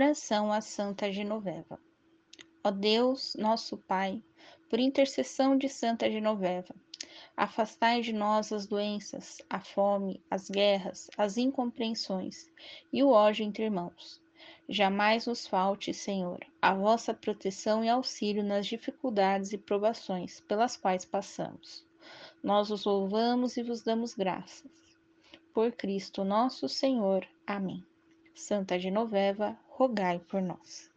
Oração a Santa Genoveva. Ó Deus, nosso Pai, por intercessão de Santa Genoveva, afastai de nós as doenças, a fome, as guerras, as incompreensões e o ódio entre irmãos. Jamais nos falte, Senhor, a vossa proteção e auxílio nas dificuldades e provações pelas quais passamos. Nós os louvamos e vos damos graças. Por Cristo nosso Senhor. Amém. Santa Genoveva, rogai por nós.